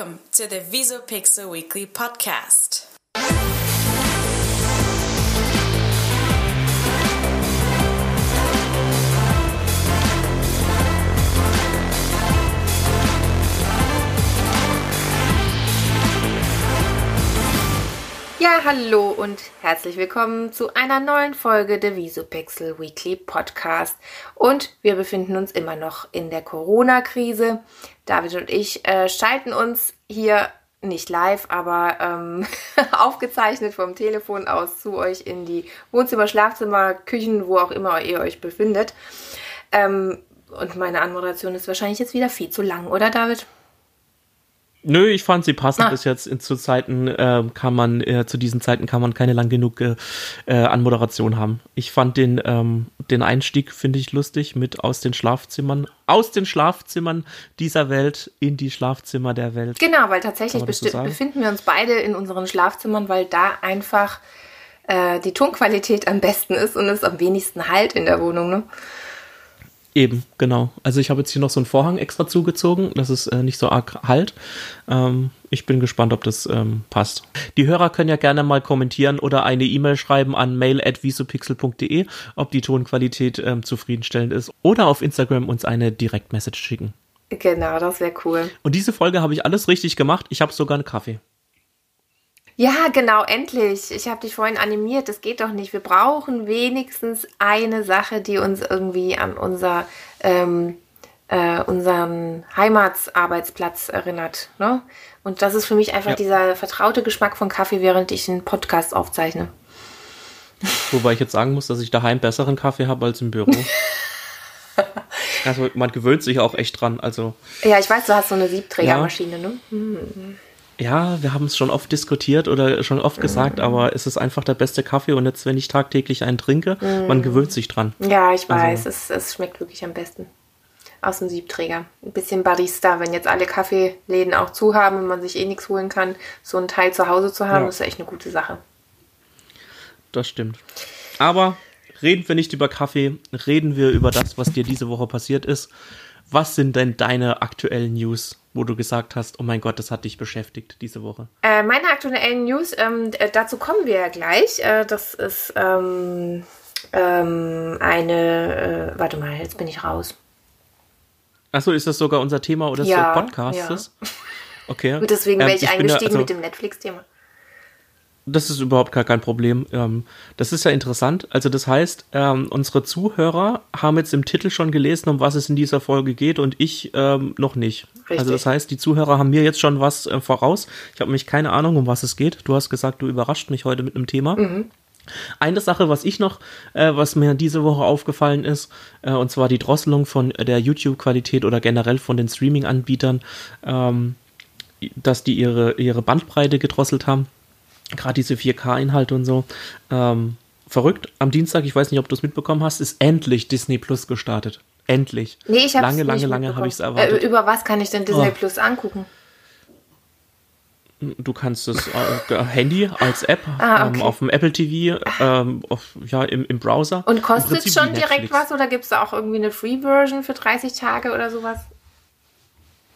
Welcome to the Visopixel Weekly Podcast. Ja, hallo und herzlich willkommen zu einer neuen Folge der Visopixel Weekly Podcast. Und wir befinden uns immer noch in der Corona-Krise. David und ich äh, schalten uns hier nicht live, aber ähm, aufgezeichnet vom Telefon aus zu euch in die Wohnzimmer, Schlafzimmer, Küchen, wo auch immer ihr euch befindet. Ähm, und meine Anmoderation ist wahrscheinlich jetzt wieder viel zu lang, oder David? Nö, ich fand sie passend ah. bis jetzt. In, zu Zeiten äh, kann man, äh, zu diesen Zeiten kann man keine lang genug äh, äh, Anmoderation haben. Ich fand den, ähm, den Einstieg, finde ich lustig, mit aus den Schlafzimmern, aus den Schlafzimmern dieser Welt in die Schlafzimmer der Welt. Genau, weil tatsächlich so befinden wir uns beide in unseren Schlafzimmern, weil da einfach äh, die Tonqualität am besten ist und es am wenigsten halt in der Wohnung, ne? Eben, genau. Also ich habe jetzt hier noch so einen Vorhang extra zugezogen, dass es äh, nicht so arg halt. Ähm, ich bin gespannt, ob das ähm, passt. Die Hörer können ja gerne mal kommentieren oder eine E-Mail schreiben an mail.visopixel.de, ob die Tonqualität ähm, zufriedenstellend ist oder auf Instagram uns eine Direktmessage schicken. Genau, das wäre cool. Und diese Folge habe ich alles richtig gemacht. Ich habe sogar einen Kaffee. Ja, genau, endlich. Ich habe dich vorhin animiert. Das geht doch nicht. Wir brauchen wenigstens eine Sache, die uns irgendwie an unser, ähm, äh, unseren Heimatsarbeitsplatz erinnert. Ne? Und das ist für mich einfach ja. dieser vertraute Geschmack von Kaffee, während ich einen Podcast aufzeichne. Wobei ich jetzt sagen muss, dass ich daheim besseren Kaffee habe als im Büro. also man gewöhnt sich auch echt dran. Also ja, ich weiß, du hast so eine Siebträgermaschine, ja. ne? Hm ja, wir haben es schon oft diskutiert oder schon oft gesagt, mhm. aber es ist einfach der beste Kaffee und jetzt, wenn ich tagtäglich einen trinke, mhm. man gewöhnt sich dran. Ja, ich weiß, also, es, es schmeckt wirklich am besten. Aus dem Siebträger. Ein bisschen Barista, wenn jetzt alle Kaffeeläden auch zu haben und man sich eh nichts holen kann, so ein Teil zu Hause zu haben, ja. ist echt eine gute Sache. Das stimmt. Aber reden wir nicht über Kaffee, reden wir über das, was dir diese Woche passiert ist. Was sind denn deine aktuellen News? wo du gesagt hast, oh mein Gott, das hat dich beschäftigt diese Woche? Äh, meine aktuellen News, ähm, äh, dazu kommen wir ja gleich. Äh, das ist ähm, ähm, eine, äh, warte mal, jetzt bin ich raus. Achso, ist das sogar unser Thema oder ja, des Podcasts? Ja. Okay. Und deswegen wäre ähm, ich, ich eingestiegen also, mit dem Netflix-Thema. Das ist überhaupt gar kein Problem. Ähm, das ist ja interessant. Also das heißt, ähm, unsere Zuhörer haben jetzt im Titel schon gelesen, um was es in dieser Folge geht und ich ähm, noch nicht. Richtig. Also das heißt, die Zuhörer haben mir jetzt schon was äh, voraus. Ich habe nämlich keine Ahnung, um was es geht. Du hast gesagt, du überrascht mich heute mit einem Thema. Mhm. Eine Sache, was ich noch, äh, was mir diese Woche aufgefallen ist, äh, und zwar die Drosselung von der YouTube-Qualität oder generell von den Streaming-Anbietern, ähm, dass die ihre, ihre Bandbreite gedrosselt haben gerade diese 4K-Inhalte und so. Ähm, verrückt. Am Dienstag, ich weiß nicht, ob du es mitbekommen hast, ist endlich Disney Plus gestartet. Endlich. Nee, ich habe Lange, lange, lange habe ich es erwartet. Äh, über was kann ich denn Disney oh. Plus angucken? Du kannst das äh, Handy als App ah, okay. ähm, auf dem Apple TV, ähm, auf, ja, im, im Browser. Und kostet es schon direkt was oder gibt es da auch irgendwie eine Free-Version für 30 Tage oder sowas?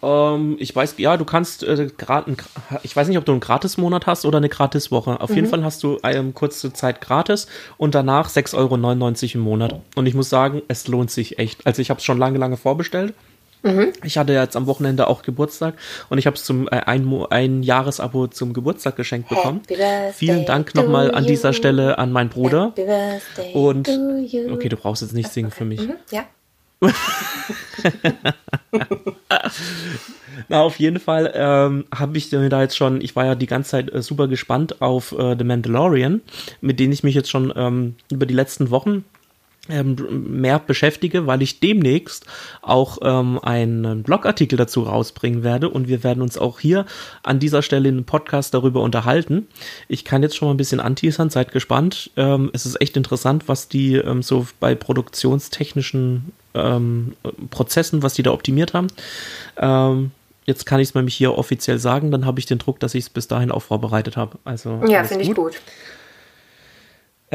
Ähm, ich weiß, ja, du kannst äh, gerade, ich weiß nicht, ob du einen Gratis-Monat hast oder eine Gratis-Woche. Auf mhm. jeden Fall hast du ähm, kurze Zeit gratis und danach 6,99 Euro im Monat. Und ich muss sagen, es lohnt sich echt. Also ich habe es schon lange, lange vorbestellt. Mhm. Ich hatte jetzt am Wochenende auch Geburtstag und ich habe es zum äh, ein, ein Jahresabo zum Geburtstag geschenkt bekommen. Vielen Dank nochmal an dieser Stelle an meinen Bruder. Und okay, du brauchst jetzt nicht singen für mich. Mhm. Ja. Na, auf jeden Fall ähm, habe ich da jetzt schon, ich war ja die ganze Zeit äh, super gespannt auf äh, The Mandalorian, mit dem ich mich jetzt schon ähm, über die letzten Wochen mehr beschäftige, weil ich demnächst auch ähm, einen Blogartikel dazu rausbringen werde und wir werden uns auch hier an dieser Stelle in einem Podcast darüber unterhalten. Ich kann jetzt schon mal ein bisschen anteasern, seid gespannt. Ähm, es ist echt interessant, was die ähm, so bei produktionstechnischen ähm, Prozessen, was die da optimiert haben. Ähm, jetzt kann ich es nämlich hier offiziell sagen, dann habe ich den Druck, dass ich es bis dahin auch vorbereitet habe. Also ja, finde ich gut.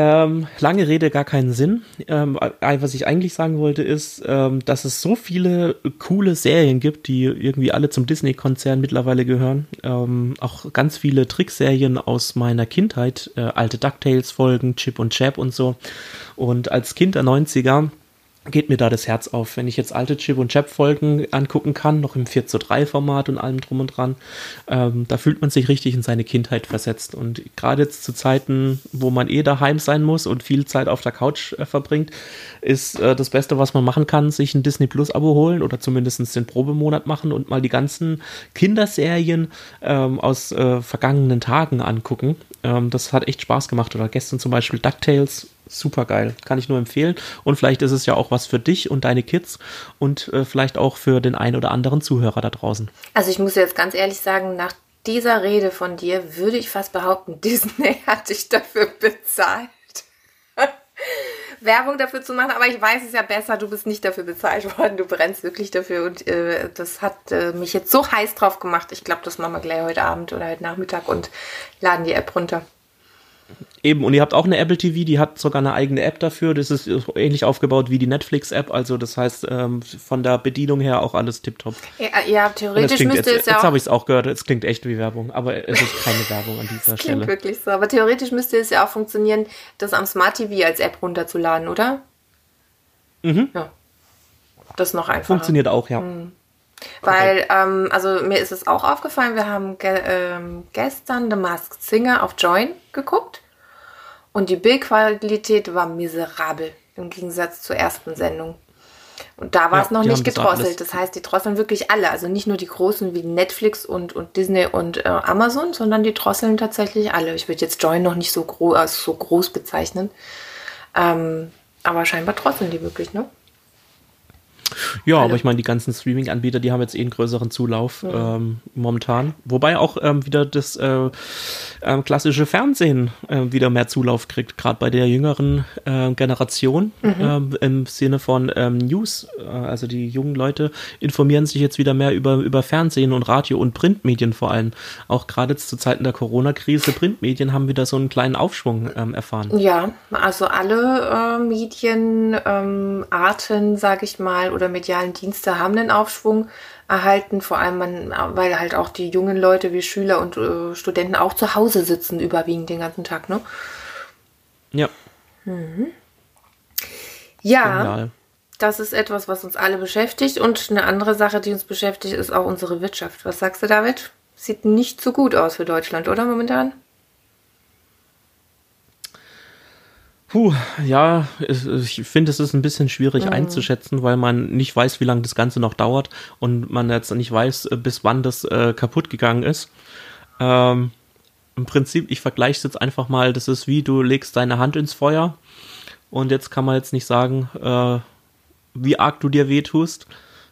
Ähm, lange Rede, gar keinen Sinn. Ähm, was ich eigentlich sagen wollte, ist, ähm, dass es so viele coole Serien gibt, die irgendwie alle zum Disney-Konzern mittlerweile gehören. Ähm, auch ganz viele Trickserien aus meiner Kindheit, äh, alte DuckTales-Folgen, Chip und Chap und so. Und als Kind der 90er geht mir da das Herz auf, wenn ich jetzt alte Chip und Chap Folgen angucken kann, noch im 4 zu 3 Format und allem drum und dran. Ähm, da fühlt man sich richtig in seine Kindheit versetzt und gerade jetzt zu Zeiten, wo man eh daheim sein muss und viel Zeit auf der Couch äh, verbringt, ist äh, das Beste, was man machen kann, sich ein Disney Plus Abo holen oder zumindest den Probemonat machen und mal die ganzen Kinderserien ähm, aus äh, vergangenen Tagen angucken. Ähm, das hat echt Spaß gemacht oder gestern zum Beispiel DuckTales super geil. Kann ich nur empfehlen. Und vielleicht ist es ja auch was für dich und deine Kids und äh, vielleicht auch für den einen oder anderen Zuhörer da draußen. Also ich muss jetzt ganz ehrlich sagen, nach dieser Rede von dir würde ich fast behaupten, Disney hat dich dafür bezahlt. Werbung dafür zu machen, aber ich weiß es ja besser, du bist nicht dafür bezahlt worden, du brennst wirklich dafür und äh, das hat äh, mich jetzt so heiß drauf gemacht. Ich glaube, das machen wir gleich heute Abend oder heute Nachmittag und laden die App runter. Eben, und ihr habt auch eine Apple TV, die hat sogar eine eigene App dafür. Das ist ähnlich aufgebaut wie die Netflix-App. Also, das heißt, ähm, von der Bedienung her auch alles tiptop. Ja, ja theoretisch müsste jetzt, es ja. Jetzt habe ich es auch gehört, es klingt echt wie Werbung, aber es ist keine Werbung an dieser das Stelle. Klingt wirklich so. Aber theoretisch müsste es ja auch funktionieren, das am Smart TV als App runterzuladen, oder? Mhm. Ja. Das ist noch einfacher. Funktioniert auch, ja. Mhm. Weil, ähm, also mir ist es auch aufgefallen, wir haben ge ähm, gestern The Masked Singer auf Join geguckt. Und die Bildqualität war miserabel im Gegensatz zur ersten Sendung. Und da war ja, es noch nicht gedrosselt. Das, das, heißt, die drosseln wirklich alle. Also nicht nur die großen wie Netflix und, und Disney und äh, Amazon, sondern die drosseln tatsächlich alle. Ich würde jetzt Join noch nicht so, gro äh, so groß bezeichnen. Ähm, aber scheinbar drosseln die wirklich, ne? Ja, aber ich meine, die ganzen Streaming-Anbieter, die haben jetzt eh einen größeren Zulauf ja. ähm, momentan. Wobei auch ähm, wieder das äh, äh, klassische Fernsehen äh, wieder mehr Zulauf kriegt, gerade bei der jüngeren äh, Generation mhm. Ähm, im Sinne von ähm, News. Äh, also die jungen Leute informieren sich jetzt wieder mehr über, über Fernsehen und Radio und Printmedien vor allem. Auch gerade zu Zeiten der Corona-Krise, Printmedien haben wieder so einen kleinen Aufschwung ähm, erfahren. Ja, also alle äh, Medienarten, ähm, sage ich mal, oder medialen Dienste haben einen Aufschwung erhalten, vor allem man, weil halt auch die jungen Leute wie Schüler und äh, Studenten auch zu Hause sitzen, überwiegend den ganzen Tag, ne? Ja. Mhm. Ja, Genial. das ist etwas, was uns alle beschäftigt und eine andere Sache, die uns beschäftigt, ist auch unsere Wirtschaft. Was sagst du, David? Sieht nicht so gut aus für Deutschland, oder momentan? Puh, ja, ich finde, es ist ein bisschen schwierig mhm. einzuschätzen, weil man nicht weiß, wie lange das Ganze noch dauert und man jetzt nicht weiß, äh, bis wann das äh, kaputt gegangen ist. Ähm, Im Prinzip, ich vergleiche es jetzt einfach mal, das ist wie du legst deine Hand ins Feuer und jetzt kann man jetzt nicht sagen, äh, wie arg du dir wehtust,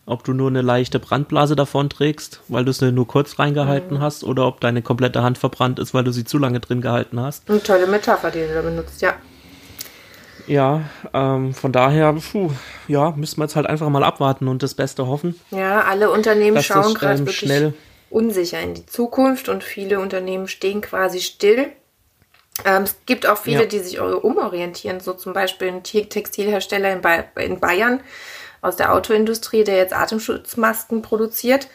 ob du nur eine leichte Brandblase davon trägst, weil du es nur kurz reingehalten mhm. hast oder ob deine komplette Hand verbrannt ist, weil du sie zu lange drin gehalten hast. Eine tolle Metapher, die du da benutzt, ja. Ja, ähm, von daher, puh, ja, müssen wir jetzt halt einfach mal abwarten und das Beste hoffen. Ja, alle Unternehmen schauen gerade wirklich schnell unsicher in die Zukunft und viele Unternehmen stehen quasi still. Ähm, es gibt auch viele, ja. die sich umorientieren, so zum Beispiel ein Textilhersteller in, ba in Bayern aus der Autoindustrie, der jetzt Atemschutzmasken produziert.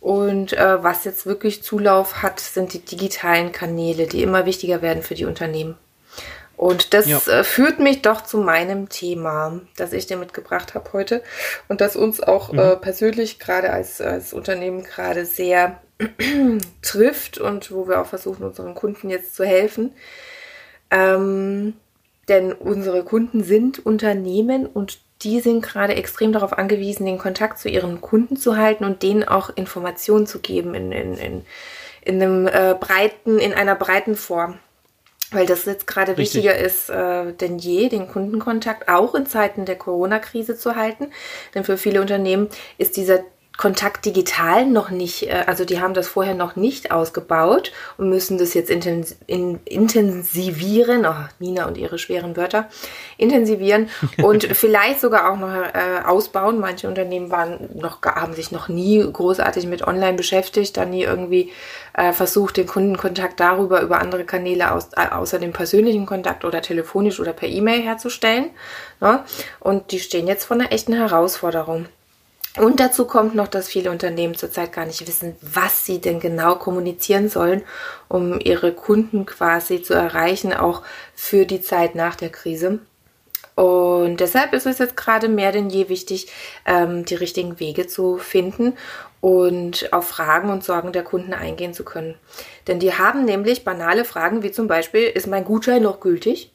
Und äh, was jetzt wirklich Zulauf hat, sind die digitalen Kanäle, die immer wichtiger werden für die Unternehmen. Und das ja. äh, führt mich doch zu meinem Thema, das ich dir mitgebracht habe heute und das uns auch mhm. äh, persönlich gerade als, als Unternehmen gerade sehr trifft und wo wir auch versuchen, unseren Kunden jetzt zu helfen. Ähm, denn unsere Kunden sind Unternehmen und die sind gerade extrem darauf angewiesen, den Kontakt zu ihren Kunden zu halten und denen auch Informationen zu geben in, in, in, in einem äh, breiten, in einer breiten Form weil das jetzt gerade wichtiger ist äh, denn je, den Kundenkontakt auch in Zeiten der Corona-Krise zu halten. Denn für viele Unternehmen ist dieser Kontakt digital noch nicht, äh, also die haben das vorher noch nicht ausgebaut und müssen das jetzt intensivieren, oh, Nina und ihre schweren Wörter, intensivieren und vielleicht sogar auch noch äh, ausbauen. Manche Unternehmen waren noch, haben sich noch nie großartig mit Online beschäftigt, dann nie irgendwie äh, versucht, den Kundenkontakt darüber über andere Kanäle aus, außer dem persönlichen Kontakt oder telefonisch oder per E-Mail herzustellen. Ne? Und die stehen jetzt vor einer echten Herausforderung. Und dazu kommt noch, dass viele Unternehmen zurzeit gar nicht wissen, was sie denn genau kommunizieren sollen, um ihre Kunden quasi zu erreichen, auch für die Zeit nach der Krise. Und deshalb ist es jetzt gerade mehr denn je wichtig, ähm, die richtigen Wege zu finden und auf Fragen und Sorgen der Kunden eingehen zu können. Denn die haben nämlich banale Fragen wie zum Beispiel, ist mein Gutschein noch gültig?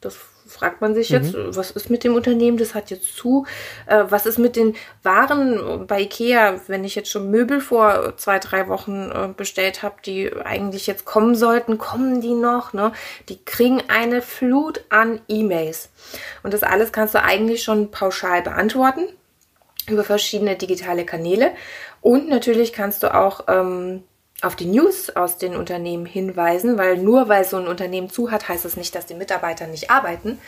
Das fragt man sich jetzt, mhm. was ist mit dem Unternehmen, das hat jetzt zu, äh, was ist mit den Waren bei Ikea, wenn ich jetzt schon Möbel vor zwei, drei Wochen äh, bestellt habe, die eigentlich jetzt kommen sollten, kommen die noch, ne? Die kriegen eine Flut an E-Mails. Und das alles kannst du eigentlich schon pauschal beantworten über verschiedene digitale Kanäle. Und natürlich kannst du auch ähm, auf die News aus den Unternehmen hinweisen, weil nur weil so ein Unternehmen zu hat, heißt das nicht, dass die Mitarbeiter nicht arbeiten.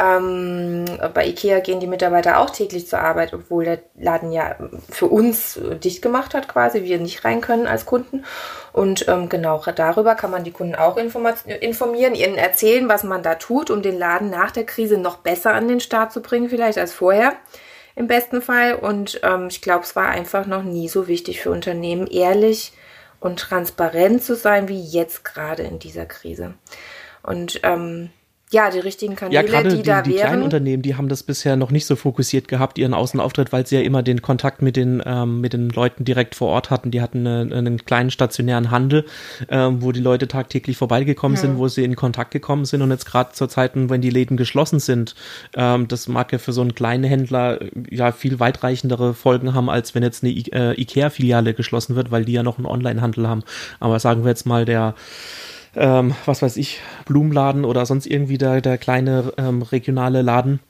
Ähm, bei IKEA gehen die Mitarbeiter auch täglich zur Arbeit, obwohl der Laden ja für uns dicht gemacht hat, quasi, wir nicht rein können als Kunden. Und ähm, genau darüber kann man die Kunden auch informieren, ihnen erzählen, was man da tut, um den Laden nach der Krise noch besser an den Start zu bringen, vielleicht als vorher im besten Fall. Und ähm, ich glaube, es war einfach noch nie so wichtig für Unternehmen, ehrlich und transparent zu sein wie jetzt gerade in dieser Krise. Und ähm, ja, die richtigen Kanäle, ja, die, die da die wären. kleinen Unternehmen, die haben das bisher noch nicht so fokussiert gehabt, ihren Außenauftritt, weil sie ja immer den Kontakt mit den, ähm, mit den Leuten direkt vor Ort hatten. Die hatten eine, einen kleinen stationären Handel, ähm, wo die Leute tagtäglich vorbeigekommen hm. sind, wo sie in Kontakt gekommen sind. Und jetzt gerade zu Zeiten, wenn die Läden geschlossen sind, ähm, das mag ja für so einen kleinen Händler äh, ja viel weitreichendere Folgen haben, als wenn jetzt eine I äh, Ikea-Filiale geschlossen wird, weil die ja noch einen Online-Handel haben. Aber sagen wir jetzt mal, der ähm, was weiß ich, Blumenladen oder sonst irgendwie der, der kleine ähm, regionale Laden,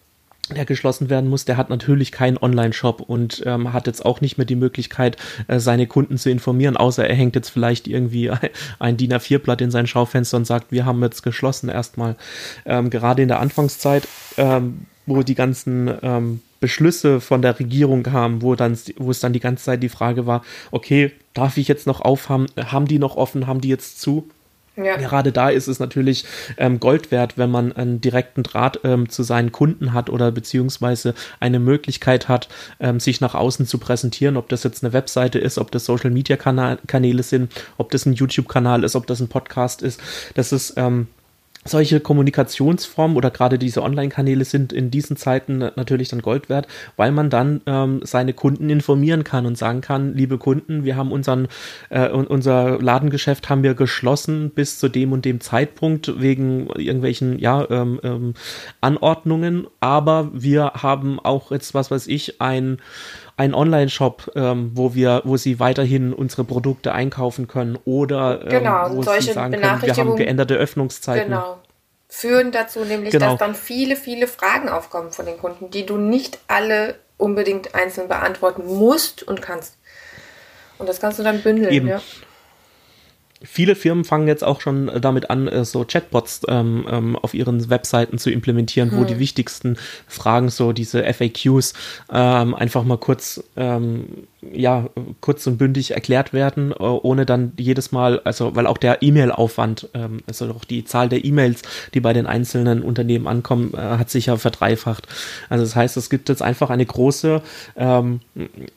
der geschlossen werden muss, der hat natürlich keinen Online-Shop und ähm, hat jetzt auch nicht mehr die Möglichkeit, äh, seine Kunden zu informieren, außer er hängt jetzt vielleicht irgendwie ein DIN A4-Blatt in sein Schaufenster und sagt, wir haben jetzt geschlossen erstmal. Ähm, gerade in der Anfangszeit, ähm, wo die ganzen ähm, Beschlüsse von der Regierung kamen, wo dann, wo es dann die ganze Zeit die Frage war, okay, darf ich jetzt noch aufhaben, haben die noch offen, haben die jetzt zu? Ja. Gerade da ist es natürlich ähm, Gold wert, wenn man einen direkten Draht ähm, zu seinen Kunden hat oder beziehungsweise eine Möglichkeit hat, ähm, sich nach außen zu präsentieren, ob das jetzt eine Webseite ist, ob das Social Media Kanäle sind, ob das ein YouTube-Kanal ist, ob das ein Podcast ist. Das ist ähm, solche Kommunikationsformen oder gerade diese Online-Kanäle sind in diesen Zeiten natürlich dann Gold wert, weil man dann ähm, seine Kunden informieren kann und sagen kann, liebe Kunden, wir haben unseren, äh, unser Ladengeschäft haben wir geschlossen bis zu dem und dem Zeitpunkt wegen irgendwelchen, ja, ähm, ähm, Anordnungen, aber wir haben auch jetzt, was weiß ich, ein ein Online-Shop, ähm, wo wir, wo sie weiterhin unsere Produkte einkaufen können oder ähm, genau, wo solche sie sagen können, wir haben geänderte Öffnungszeiten. Genau. Führen dazu nämlich, genau. dass dann viele, viele Fragen aufkommen von den Kunden, die du nicht alle unbedingt einzeln beantworten musst und kannst. Und das kannst du dann bündeln. Eben. Ja viele Firmen fangen jetzt auch schon damit an, äh, so Chatbots ähm, ähm, auf ihren Webseiten zu implementieren, hm. wo die wichtigsten Fragen, so diese FAQs, ähm, einfach mal kurz ähm, ja, kurz und bündig erklärt werden, äh, ohne dann jedes Mal, also weil auch der E-Mail-Aufwand, ähm, also auch die Zahl der E-Mails, die bei den einzelnen Unternehmen ankommen, äh, hat sich ja verdreifacht. Also das heißt, es gibt jetzt einfach eine große ähm,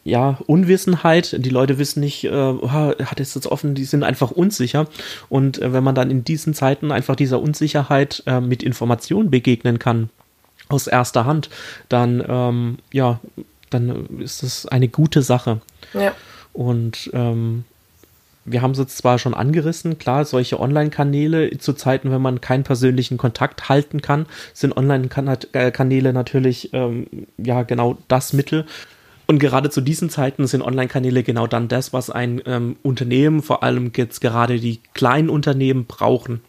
ja, Unwissenheit. Die Leute wissen nicht, äh, hat es jetzt offen, die sind einfach unsicher. Und äh, wenn man dann in diesen Zeiten einfach dieser Unsicherheit äh, mit Informationen begegnen kann, aus erster Hand, dann ähm, ja, dann ist das eine gute Sache. Ja. Und ähm, wir haben es jetzt zwar schon angerissen, klar, solche Online-Kanäle zu Zeiten, wenn man keinen persönlichen Kontakt halten kann, sind Online-Kanäle natürlich ähm, ja genau das Mittel. Und gerade zu diesen Zeiten sind Online-Kanäle genau dann das, was ein ähm, Unternehmen, vor allem jetzt gerade die kleinen Unternehmen, brauchen.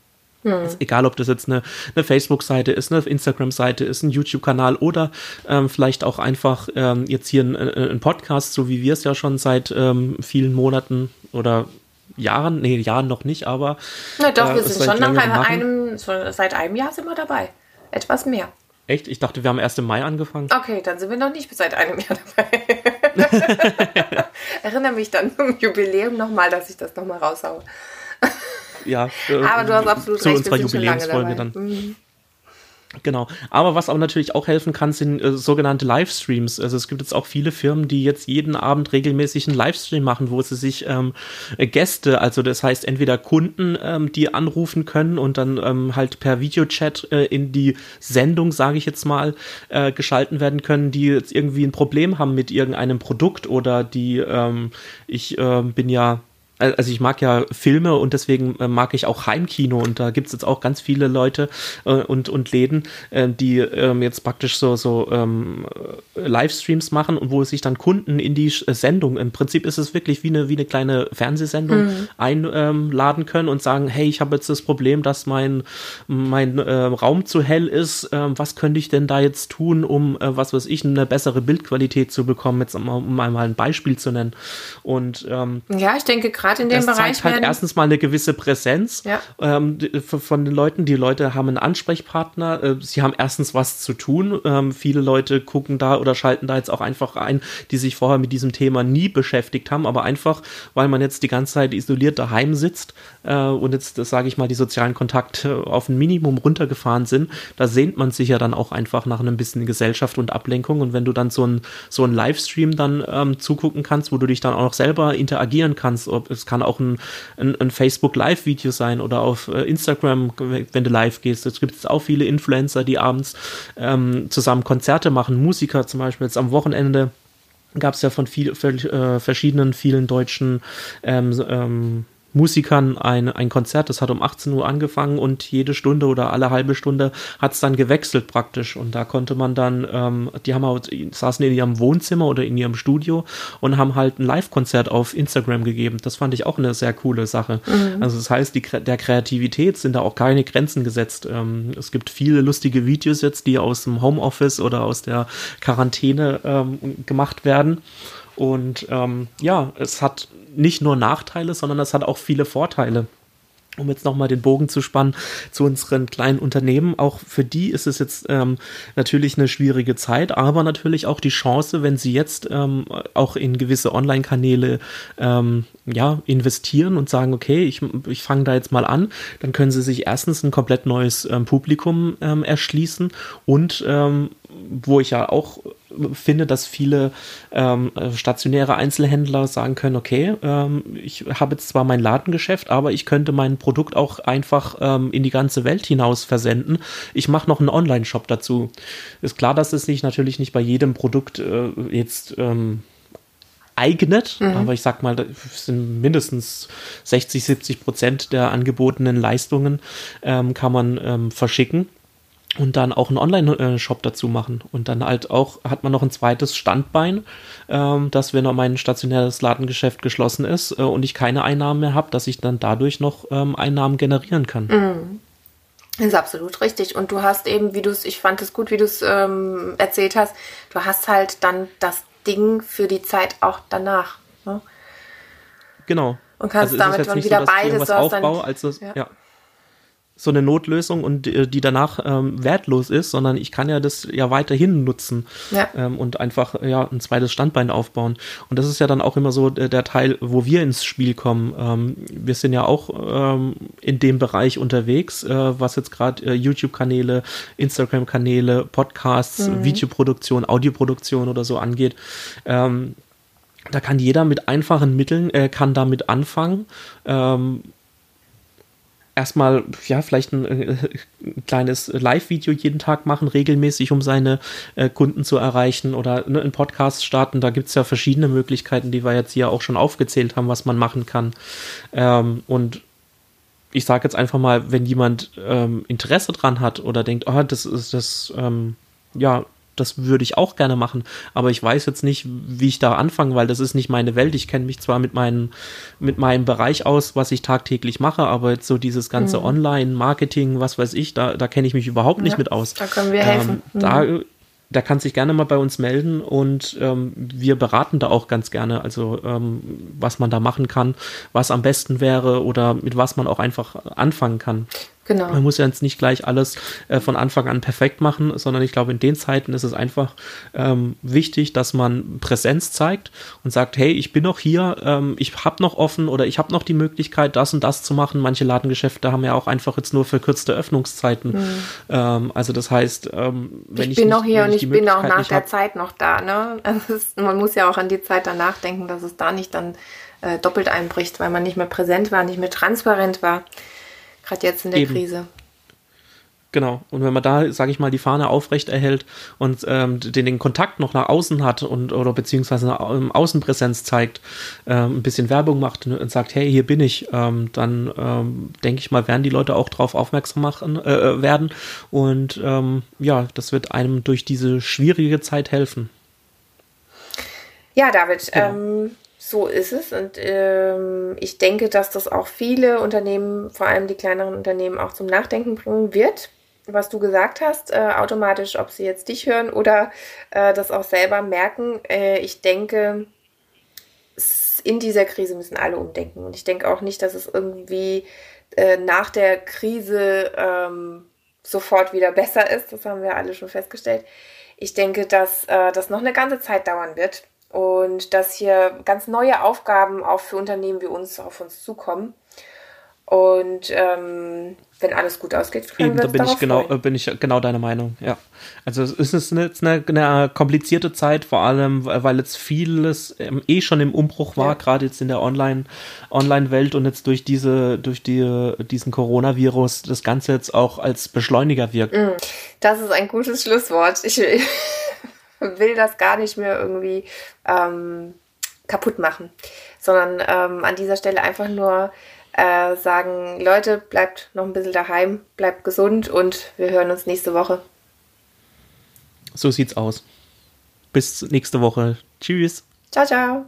Also egal, ob das jetzt eine, eine Facebook-Seite ist, eine Instagram-Seite ist, ein YouTube-Kanal oder ähm, vielleicht auch einfach ähm, jetzt hier ein, ein, Podcast, so wie wir es ja schon seit ähm, vielen Monaten oder Jahren, nee, Jahren noch nicht, aber. Na doch, äh, wir sind schon nach einem, seit einem Jahr sind wir dabei. Etwas mehr. Echt? Ich dachte, wir haben erst im Mai angefangen. Okay, dann sind wir noch nicht seit einem Jahr dabei. Erinnere mich dann zum Jubiläum nochmal, dass ich das nochmal raushaue ja. Äh, aber du hast absolut zu recht. unserer Jubiläumsfolge dann. Mhm. Genau. Aber was auch natürlich auch helfen kann, sind äh, sogenannte Livestreams. Also es gibt jetzt auch viele Firmen, die jetzt jeden Abend regelmäßig einen Livestream machen, wo sie sich ähm, Gäste, also das heißt entweder Kunden, ähm, die anrufen können und dann ähm, halt per Videochat äh, in die Sendung, sage ich jetzt mal, äh, geschalten werden können, die jetzt irgendwie ein Problem haben mit irgendeinem Produkt oder die, ähm, ich äh, bin ja also ich mag ja Filme und deswegen äh, mag ich auch Heimkino und da gibt es jetzt auch ganz viele Leute äh, und, und Läden, äh, die ähm, jetzt praktisch so, so ähm, Livestreams machen und wo sich dann Kunden in die äh, Sendung, im Prinzip ist es wirklich wie eine, wie eine kleine Fernsehsendung mhm. einladen können und sagen, hey, ich habe jetzt das Problem, dass mein, mein äh, Raum zu hell ist, ähm, was könnte ich denn da jetzt tun, um, äh, was weiß ich, eine bessere Bildqualität zu bekommen, jetzt um, um mal ein Beispiel zu nennen. Und ähm, ja, ich denke gerade gerade in dem das Bereich. Zeigt halt erstens mal eine gewisse Präsenz ja. ähm, von den Leuten. Die Leute haben einen Ansprechpartner. Äh, sie haben erstens was zu tun. Ähm, viele Leute gucken da oder schalten da jetzt auch einfach ein, die sich vorher mit diesem Thema nie beschäftigt haben, aber einfach, weil man jetzt die ganze Zeit isoliert daheim sitzt äh, und jetzt, sage ich mal, die sozialen Kontakte auf ein Minimum runtergefahren sind, da sehnt man sich ja dann auch einfach nach einem bisschen Gesellschaft und Ablenkung. Und wenn du dann so ein so ein Livestream dann ähm, zugucken kannst, wo du dich dann auch noch selber interagieren kannst, ob es kann auch ein, ein, ein Facebook Live-Video sein oder auf äh, Instagram, wenn du live gehst. Es gibt auch viele Influencer, die abends ähm, zusammen Konzerte machen, Musiker zum Beispiel jetzt am Wochenende gab es ja von viel, äh, verschiedenen, vielen deutschen ähm, ähm, Musikern ein, ein Konzert. Das hat um 18 Uhr angefangen und jede Stunde oder alle halbe Stunde hat es dann gewechselt praktisch. Und da konnte man dann, ähm, die haben halt, saßen in ihrem Wohnzimmer oder in ihrem Studio und haben halt ein Live-Konzert auf Instagram gegeben. Das fand ich auch eine sehr coole Sache. Mhm. Also das heißt, die, der Kreativität sind da auch keine Grenzen gesetzt. Ähm, es gibt viele lustige Videos jetzt, die aus dem Homeoffice oder aus der Quarantäne ähm, gemacht werden. Und ähm, ja, es hat nicht nur Nachteile, sondern es hat auch viele Vorteile. Um jetzt nochmal den Bogen zu spannen zu unseren kleinen Unternehmen, auch für die ist es jetzt ähm, natürlich eine schwierige Zeit, aber natürlich auch die Chance, wenn sie jetzt ähm, auch in gewisse Online-Kanäle ähm, ja, investieren und sagen, okay, ich, ich fange da jetzt mal an, dann können sie sich erstens ein komplett neues ähm, Publikum ähm, erschließen und ähm, wo ich ja auch finde, dass viele ähm, stationäre Einzelhändler sagen können, okay, ähm, ich habe jetzt zwar mein Ladengeschäft, aber ich könnte mein Produkt auch einfach ähm, in die ganze Welt hinaus versenden. Ich mache noch einen Online-Shop dazu. Ist klar, dass es sich natürlich nicht bei jedem Produkt äh, jetzt ähm, eignet, mhm. aber ich sag mal, das sind mindestens 60, 70 Prozent der angebotenen Leistungen ähm, kann man ähm, verschicken und dann auch einen Online-Shop dazu machen. Und dann halt auch hat man noch ein zweites Standbein, ähm, dass wenn mein stationäres Ladengeschäft geschlossen ist äh, und ich keine Einnahmen mehr habe, dass ich dann dadurch noch ähm, Einnahmen generieren kann. Mhm. Das ist absolut richtig. Und du hast eben, wie du es, ich fand es gut, wie du es ähm, erzählt hast, du hast halt dann das Ding für die Zeit auch danach. Ne? Genau. Und kannst also damit schon wieder so, beides so aufbau, als das, ja. ja so eine Notlösung und die, danach ähm, wertlos ist, sondern ich kann ja das ja weiterhin nutzen ja. ähm, und einfach ja ein zweites Standbein aufbauen. Und das ist ja dann auch immer so der, der Teil, wo wir ins Spiel kommen. Ähm, wir sind ja auch ähm, in dem Bereich unterwegs, äh, was jetzt gerade äh, YouTube-Kanäle, Instagram-Kanäle, Podcasts, mhm. Videoproduktion, Audioproduktion oder so angeht. Ähm, da kann jeder mit einfachen Mitteln, äh, kann damit anfangen. Ähm, erstmal, ja, vielleicht ein, äh, ein kleines Live-Video jeden Tag machen, regelmäßig, um seine äh, Kunden zu erreichen oder ne, einen Podcast starten. Da gibt es ja verschiedene Möglichkeiten, die wir jetzt hier auch schon aufgezählt haben, was man machen kann. Ähm, und ich sage jetzt einfach mal, wenn jemand ähm, Interesse dran hat oder denkt, oh, das ist das, ähm, ja, das würde ich auch gerne machen, aber ich weiß jetzt nicht, wie ich da anfange, weil das ist nicht meine Welt. Ich kenne mich zwar mit, meinen, mit meinem Bereich aus, was ich tagtäglich mache, aber jetzt so dieses ganze mhm. Online-Marketing, was weiß ich, da, da kenne ich mich überhaupt nicht ja, mit aus. Da können wir helfen. Ähm, mhm. Da der kann sich gerne mal bei uns melden und ähm, wir beraten da auch ganz gerne, also ähm, was man da machen kann, was am besten wäre oder mit was man auch einfach anfangen kann. Genau. Man muss ja jetzt nicht gleich alles äh, von Anfang an perfekt machen, sondern ich glaube, in den Zeiten ist es einfach ähm, wichtig, dass man Präsenz zeigt und sagt, hey, ich bin noch hier, ähm, ich habe noch offen oder ich habe noch die Möglichkeit, das und das zu machen. Manche Ladengeschäfte haben ja auch einfach jetzt nur verkürzte Öffnungszeiten. Mhm. Ähm, also das heißt, ähm, wenn ich, ich bin nicht, noch hier und ich bin auch nach der hab, Zeit noch da. Ne? Also ist, man muss ja auch an die Zeit danach denken, dass es da nicht dann äh, doppelt einbricht, weil man nicht mehr präsent war, nicht mehr transparent war. Gerade jetzt in der Eben. Krise. Genau. Und wenn man da, sage ich mal, die Fahne aufrecht erhält und ähm, den, den Kontakt noch nach außen hat und oder beziehungsweise eine ähm, Außenpräsenz zeigt, ähm, ein bisschen Werbung macht und sagt, hey, hier bin ich, ähm, dann ähm, denke ich mal, werden die Leute auch darauf aufmerksam machen äh, äh, werden. Und ähm, ja, das wird einem durch diese schwierige Zeit helfen. Ja, David, ja. So ist es. Und ähm, ich denke, dass das auch viele Unternehmen, vor allem die kleineren Unternehmen, auch zum Nachdenken bringen wird. Was du gesagt hast, äh, automatisch, ob sie jetzt dich hören oder äh, das auch selber merken. Äh, ich denke, in dieser Krise müssen alle umdenken. Und ich denke auch nicht, dass es irgendwie äh, nach der Krise ähm, sofort wieder besser ist. Das haben wir alle schon festgestellt. Ich denke, dass äh, das noch eine ganze Zeit dauern wird und dass hier ganz neue Aufgaben auch für Unternehmen wie uns auf uns zukommen. Und ähm, wenn alles gut ausgeht, können Eben, wir uns da bin ich genau, freuen. bin ich genau deiner Meinung. Ja, also es ist eine, eine, eine komplizierte Zeit, vor allem weil jetzt vieles eh schon im Umbruch war, ja. gerade jetzt in der Online Online Welt und jetzt durch diese durch die diesen Coronavirus das Ganze jetzt auch als Beschleuniger wirkt. Mm, das ist ein gutes Schlusswort. Ich, will das gar nicht mehr irgendwie ähm, kaputt machen, sondern ähm, an dieser Stelle einfach nur äh, sagen, Leute, bleibt noch ein bisschen daheim, bleibt gesund und wir hören uns nächste Woche. So sieht's aus. Bis nächste Woche. Tschüss. Ciao, ciao.